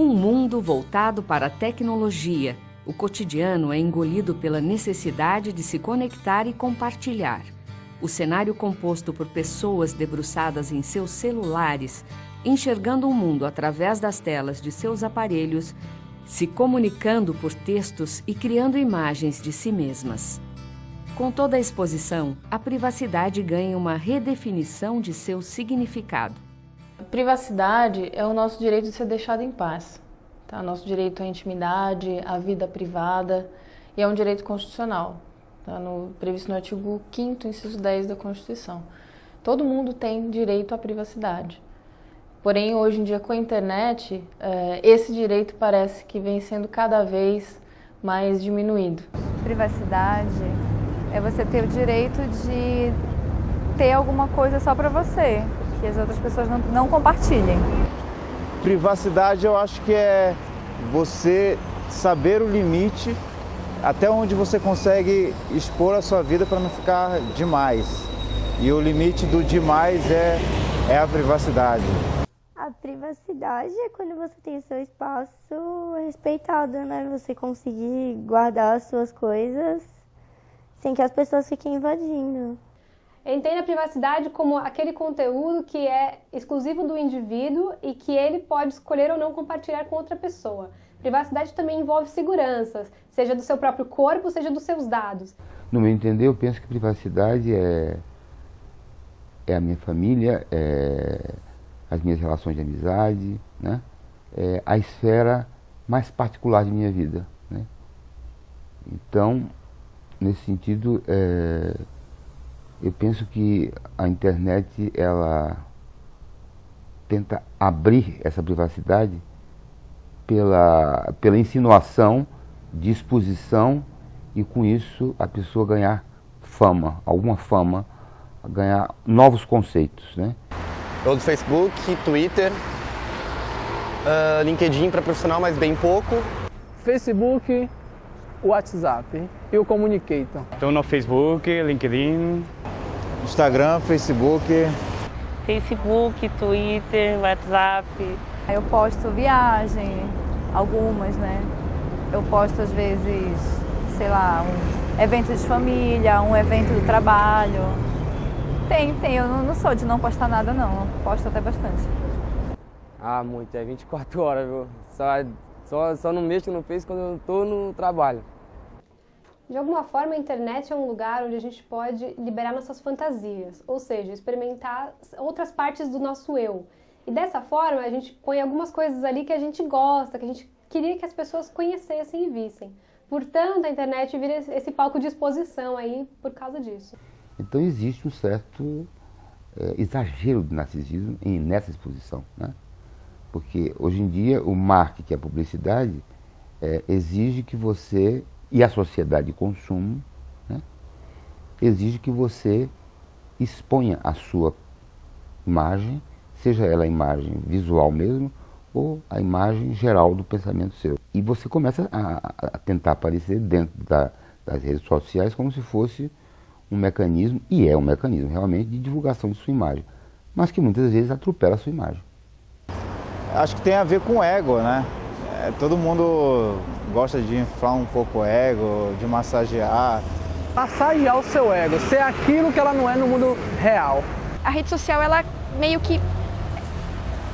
Um mundo voltado para a tecnologia. O cotidiano é engolido pela necessidade de se conectar e compartilhar. O cenário composto por pessoas debruçadas em seus celulares, enxergando o mundo através das telas de seus aparelhos, se comunicando por textos e criando imagens de si mesmas. Com toda a exposição, a privacidade ganha uma redefinição de seu significado. Privacidade é o nosso direito de ser deixado em paz. Tá? Nosso direito à intimidade, à vida privada, e é um direito constitucional, tá? no, previsto no artigo 5 inciso 10 da Constituição. Todo mundo tem direito à privacidade. Porém, hoje em dia, com a internet, é, esse direito parece que vem sendo cada vez mais diminuído. Privacidade é você ter o direito de ter alguma coisa só para você, que as outras pessoas não, não compartilhem. Privacidade eu acho que é você saber o limite até onde você consegue expor a sua vida para não ficar demais. E o limite do demais é, é a privacidade. A privacidade é quando você tem o seu espaço respeitado, né? Você conseguir guardar as suas coisas sem que as pessoas fiquem invadindo. Entenda a privacidade como aquele conteúdo que é exclusivo do indivíduo e que ele pode escolher ou não compartilhar com outra pessoa. Privacidade também envolve seguranças, seja do seu próprio corpo, seja dos seus dados. No meu entender, eu penso que privacidade é, é a minha família, é as minhas relações de amizade, né? É a esfera mais particular de minha vida. Né? Então, nesse sentido, é, eu penso que a internet ela tenta abrir essa privacidade pela, pela insinuação de exposição e com isso a pessoa ganhar fama, alguma fama, ganhar novos conceitos. Né? Eu do Facebook, Twitter, uh, LinkedIn para profissional, mas bem pouco. Facebook, WhatsApp e o Communicator. Estou no Facebook, LinkedIn, Instagram, Facebook. Facebook, Twitter, WhatsApp. Eu posto viagem, algumas, né? Eu posto às vezes, sei lá, um evento de família, um evento do trabalho. Tem, tem. Eu não sou de não postar nada, não. Eu posto até bastante. Ah, muito. É 24 horas, viu? Só, só, só não mexo no Face quando eu tô no trabalho. De alguma forma, a internet é um lugar onde a gente pode liberar nossas fantasias, ou seja, experimentar outras partes do nosso eu. E dessa forma, a gente põe algumas coisas ali que a gente gosta, que a gente queria que as pessoas conhecessem e vissem. Portanto, a internet vira esse palco de exposição aí por causa disso. Então existe um certo é, exagero de narcisismo em, nessa exposição, né? Porque hoje em dia o marketing, a publicidade, é, exige que você, e a sociedade de consumo, né, exige que você exponha a sua imagem, seja ela a imagem visual mesmo, ou a imagem geral do pensamento seu. E você começa a, a tentar aparecer dentro da, das redes sociais como se fosse um mecanismo, e é um mecanismo realmente, de divulgação de sua imagem, mas que muitas vezes atropela a sua imagem. Acho que tem a ver com o ego, né? É, todo mundo gosta de inflar um pouco o ego, de massagear. Massagear o seu ego, ser aquilo que ela não é no mundo real. A rede social, ela meio que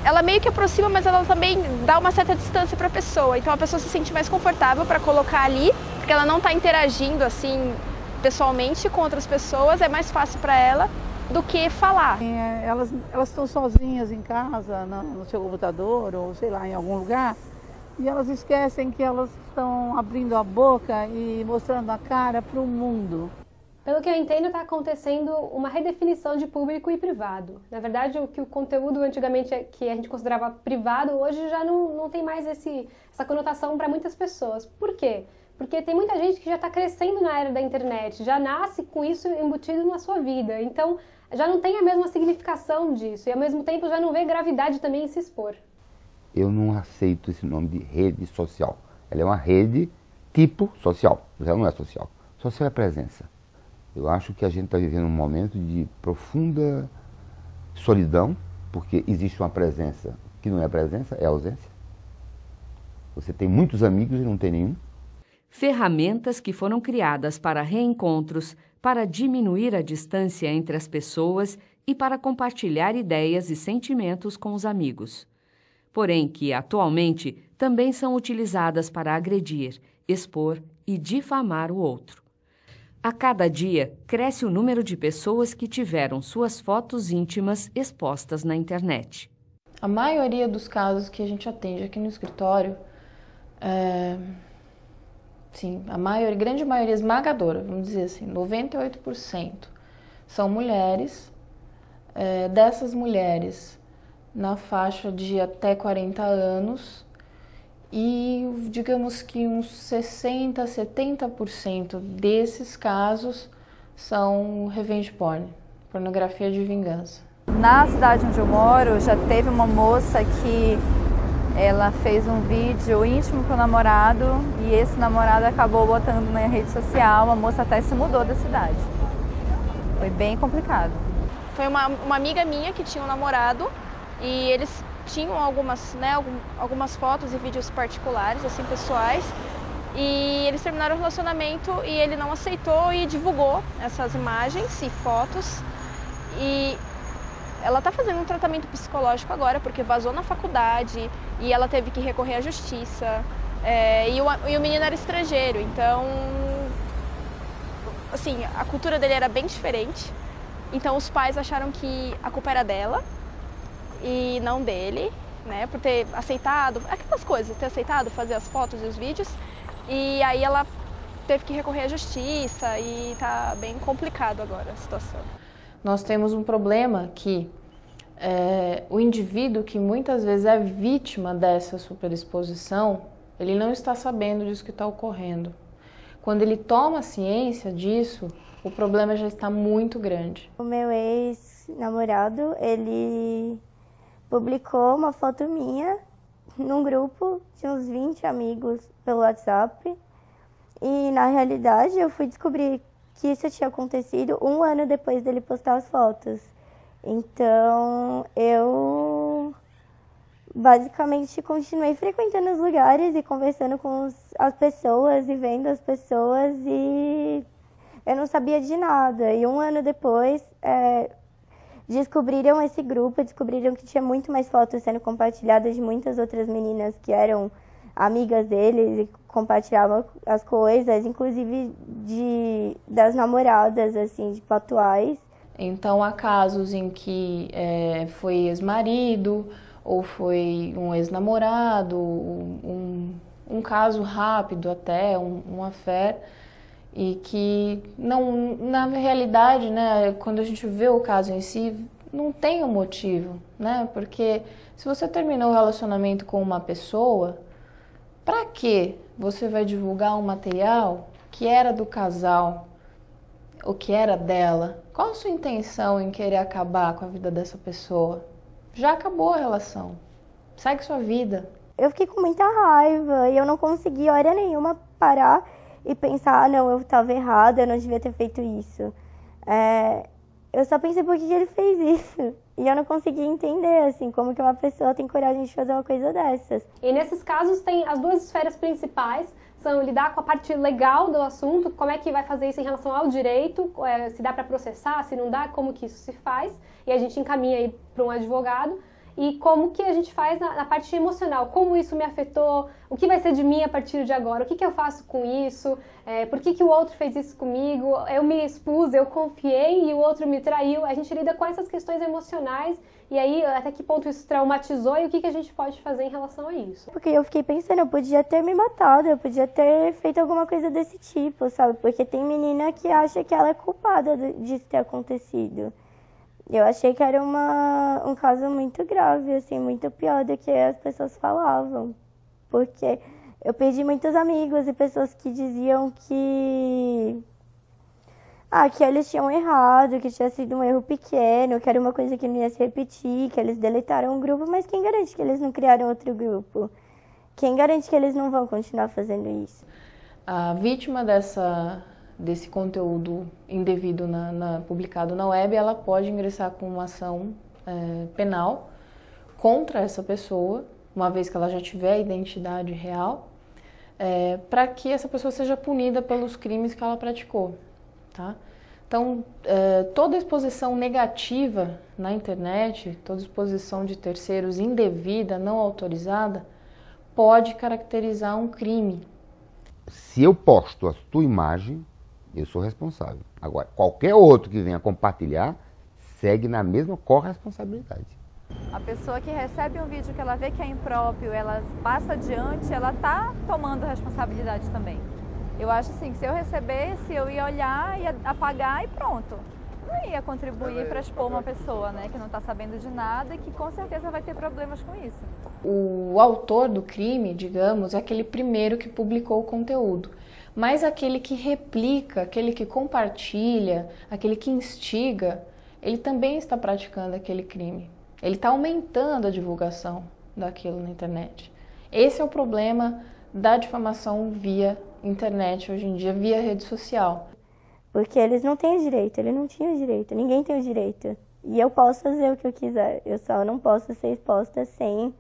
ela meio que aproxima, mas ela também dá uma certa distância para a pessoa. Então a pessoa se sente mais confortável para colocar ali, porque ela não está interagindo assim pessoalmente com outras pessoas, é mais fácil para ela do que falar. É, elas, elas estão sozinhas em casa, no, no seu computador ou sei lá, em algum lugar, e elas esquecem que elas estão abrindo a boca e mostrando a cara para o mundo. Pelo que eu entendo, está acontecendo uma redefinição de público e privado. Na verdade, o que o conteúdo antigamente é, que a gente considerava privado, hoje já não, não tem mais esse, essa conotação para muitas pessoas. Por quê? Porque tem muita gente que já está crescendo na era da internet, já nasce com isso embutido na sua vida. Então, já não tem a mesma significação disso. E, ao mesmo tempo, já não vê gravidade também em se expor. Eu não aceito esse nome de rede social. Ela é uma rede tipo social, mas ela não é social. Social é presença. Eu acho que a gente está vivendo um momento de profunda solidão, porque existe uma presença que não é presença, é ausência. Você tem muitos amigos e não tem nenhum. Ferramentas que foram criadas para reencontros, para diminuir a distância entre as pessoas e para compartilhar ideias e sentimentos com os amigos. Porém, que atualmente também são utilizadas para agredir, expor e difamar o outro. A cada dia, cresce o número de pessoas que tiveram suas fotos íntimas expostas na internet. A maioria dos casos que a gente atende aqui no escritório, é... sim, a maioria, grande maioria esmagadora, vamos dizer assim, 98%, são mulheres. É, dessas mulheres, na faixa de até 40 anos, e digamos que uns 60, 70% desses casos são revenge porn, pornografia de vingança. Na cidade onde eu moro, já teve uma moça que ela fez um vídeo íntimo com o namorado e esse namorado acabou botando na rede social, a moça até se mudou da cidade. Foi bem complicado. Foi uma, uma amiga minha que tinha um namorado e eles tinham algumas, né, algumas fotos e vídeos particulares, assim, pessoais. E eles terminaram o relacionamento e ele não aceitou e divulgou essas imagens e fotos. E ela está fazendo um tratamento psicológico agora porque vazou na faculdade e ela teve que recorrer à justiça. É, e, o, e o menino era estrangeiro, então assim, a cultura dele era bem diferente. Então os pais acharam que a culpa era dela e não dele, né? Por ter aceitado, aquelas coisas, ter aceitado fazer as fotos e os vídeos. E aí ela teve que recorrer à justiça e tá bem complicado agora a situação. Nós temos um problema que é, o indivíduo que muitas vezes é vítima dessa superexposição, ele não está sabendo disso que está ocorrendo. Quando ele toma ciência disso, o problema já está muito grande. O meu ex-namorado, ele publicou uma foto minha num grupo de uns 20 amigos pelo WhatsApp. E na realidade eu fui descobrir que isso tinha acontecido um ano depois dele postar as fotos. Então eu basicamente continuei frequentando os lugares e conversando com os, as pessoas e vendo as pessoas e eu não sabia de nada. E um ano depois, é, descobriram esse grupo, descobriram que tinha muito mais fotos sendo compartilhadas de muitas outras meninas que eram amigas deles e compartilhavam as coisas, inclusive de das namoradas assim, de atuais. Então há casos em que é, foi ex-marido ou foi um ex-namorado, um, um caso rápido até, um, um affair e que não na realidade né quando a gente vê o caso em si não tem um motivo né? Porque se você terminou o relacionamento com uma pessoa para que você vai divulgar um material que era do casal o que era dela? Qual a sua intenção em querer acabar com a vida dessa pessoa? Já acabou a relação. Segue sua vida. Eu fiquei com muita raiva e eu não consegui hora nenhuma parar e pensar, ah, não, eu estava errada, eu não devia ter feito isso. É, eu só pensei por que ele fez isso. E eu não conseguia entender, assim, como que uma pessoa tem coragem de fazer uma coisa dessas. E nesses casos tem as duas esferas principais, são lidar com a parte legal do assunto, como é que vai fazer isso em relação ao direito, é, se dá para processar, se não dá, como que isso se faz, e a gente encaminha aí para um advogado e como que a gente faz na, na, parte emocional, como isso me afetou, o que vai ser de mim a partir de agora, o que, que eu faço com isso, é, por que, que o outro fez isso comigo, eu me expus, eu confiei e o outro me traiu. A gente lida com essas questões emocionais e aí até que ponto isso traumatizou e o que, que a gente pode fazer em relação a isso. Porque eu fiquei pensando, eu podia ter me matado, eu podia ter feito alguma coisa desse tipo, sabe? Porque tem menina que acha que ela é culpada disso ter acontecido. Eu achei que era uma, um caso muito grave, assim, muito pior do que as pessoas falavam. Porque eu perdi muitos amigos e pessoas que diziam que. Ah, que eles tinham errado, que tinha sido um erro pequeno, que era uma coisa que não ia se repetir, que eles deletaram o grupo, mas quem garante que eles não criaram outro grupo? Quem garante que eles não vão continuar fazendo isso? A vítima dessa desse conteúdo indevido na, na, publicado na web, ela pode ingressar com uma ação é, penal contra essa pessoa uma vez que ela já tiver a identidade real, é, para que essa pessoa seja punida pelos crimes que ela praticou. Tá? Então, é, toda exposição negativa na internet, toda exposição de terceiros indevida, não autorizada, pode caracterizar um crime. Se eu posto a tua imagem, eu sou responsável. Agora, qualquer outro que venha compartilhar, segue na mesma corresponsabilidade. A pessoa que recebe um vídeo que ela vê que é impróprio, ela passa adiante, ela está tomando responsabilidade também. Eu acho assim que se eu recebesse, eu ia olhar, ia apagar e pronto. Não ia contribuir para expor uma pessoa né, que não está sabendo de nada e que com certeza vai ter problemas com isso. O autor do crime, digamos, é aquele primeiro que publicou o conteúdo. Mas aquele que replica, aquele que compartilha, aquele que instiga, ele também está praticando aquele crime. Ele está aumentando a divulgação daquilo na internet. Esse é o problema da difamação via internet hoje em dia, via rede social. Porque eles não têm o direito, ele não tinha o direito, ninguém tem o direito. E eu posso fazer o que eu quiser, eu só não posso ser exposta sem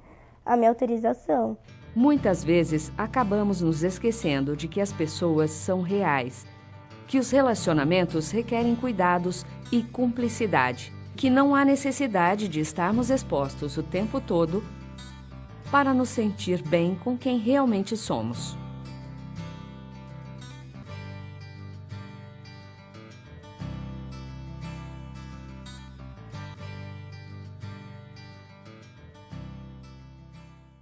a minha autorização. Muitas vezes acabamos nos esquecendo de que as pessoas são reais, que os relacionamentos requerem cuidados e cumplicidade, que não há necessidade de estarmos expostos o tempo todo para nos sentir bem com quem realmente somos.